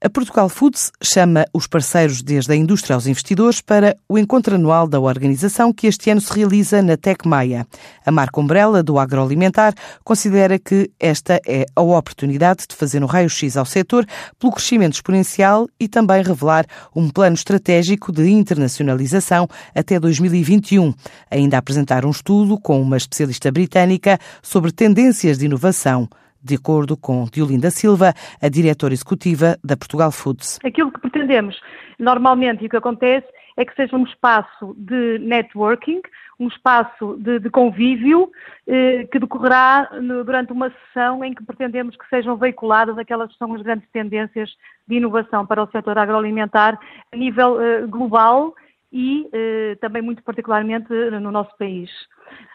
A Portugal Foods chama os parceiros desde a indústria aos investidores para o encontro anual da organização que este ano se realiza na Tec Maia. A marca Umbrella do agroalimentar considera que esta é a oportunidade de fazer um raio-x ao setor pelo crescimento exponencial e também revelar um plano estratégico de internacionalização até 2021. Ainda apresentar um estudo com uma especialista britânica sobre tendências de inovação de acordo com Diolinda Silva, a diretora executiva da Portugal Foods. Aquilo que pretendemos normalmente e o que acontece é que seja um espaço de networking, um espaço de, de convívio eh, que decorrerá no, durante uma sessão em que pretendemos que sejam veiculadas aquelas que são as grandes tendências de inovação para o setor agroalimentar a nível eh, global e eh, também muito particularmente no nosso país.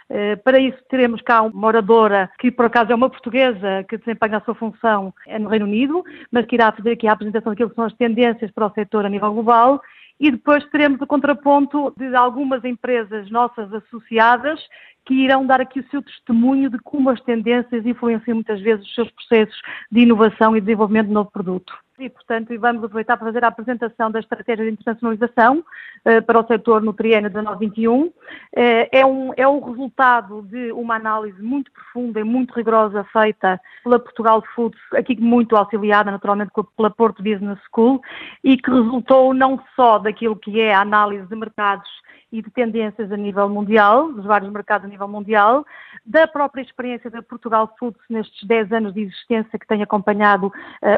Eh, para isso teremos cá uma oradora que por acaso é uma portuguesa que desempenha a sua função no Reino Unido, mas que irá fazer aqui a apresentação daquilo que são as tendências para o setor a nível global. E depois teremos o contraponto de algumas empresas nossas associadas que irão dar aqui o seu testemunho de como as tendências influenciam muitas vezes os seus processos de inovação e desenvolvimento de novo produto e, portanto, vamos aproveitar para fazer a apresentação da estratégia de internacionalização eh, para o setor no triênio 19-21. Eh, é, um, é o resultado de uma análise muito profunda e muito rigorosa feita pela Portugal Foods, aqui muito auxiliada naturalmente pela Porto Business School, e que resultou não só daquilo que é a análise de mercados e de tendências a nível mundial, dos vários mercados a nível mundial, da própria experiência da Portugal Foods nestes 10 anos de existência que tem acompanhado uh,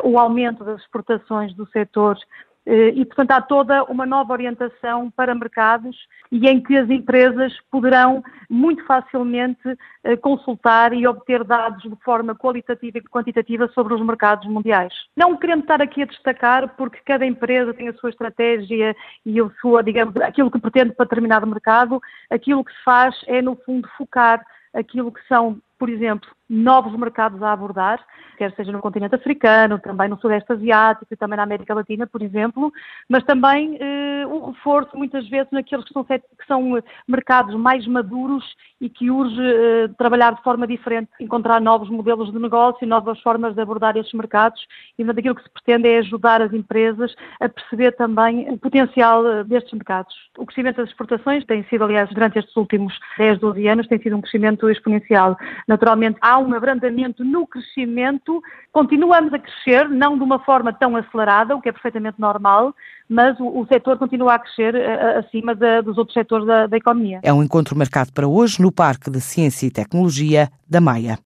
o aumento das exportações do setor eh, e, portanto, há toda uma nova orientação para mercados e em que as empresas poderão muito facilmente eh, consultar e obter dados de forma qualitativa e quantitativa sobre os mercados mundiais. Não querendo estar aqui a destacar, porque cada empresa tem a sua estratégia e a sua, digamos, aquilo que pretende para determinado mercado, aquilo que se faz é, no fundo, focar aquilo que são, por exemplo, novos mercados a abordar, quer seja no continente africano, também no Sudeste Asiático e também na América Latina, por exemplo, mas também eh, um reforço muitas vezes naqueles que são, que são, mercados mais maduros e que urge eh, trabalhar de forma diferente, encontrar novos modelos de negócio, novas formas de abordar esses mercados e aquilo que se pretende é ajudar as empresas a perceber também o potencial eh, destes mercados. O crescimento das exportações tem sido, aliás, durante estes últimos 10, 12 anos, tem sido um crescimento exponencial. Naturalmente, há um abrandamento no crescimento, continuamos a crescer, não de uma forma tão acelerada, o que é perfeitamente normal, mas o, o setor continua a crescer a, acima da, dos outros setores da, da economia. É um encontro marcado para hoje no Parque de Ciência e Tecnologia da Maia.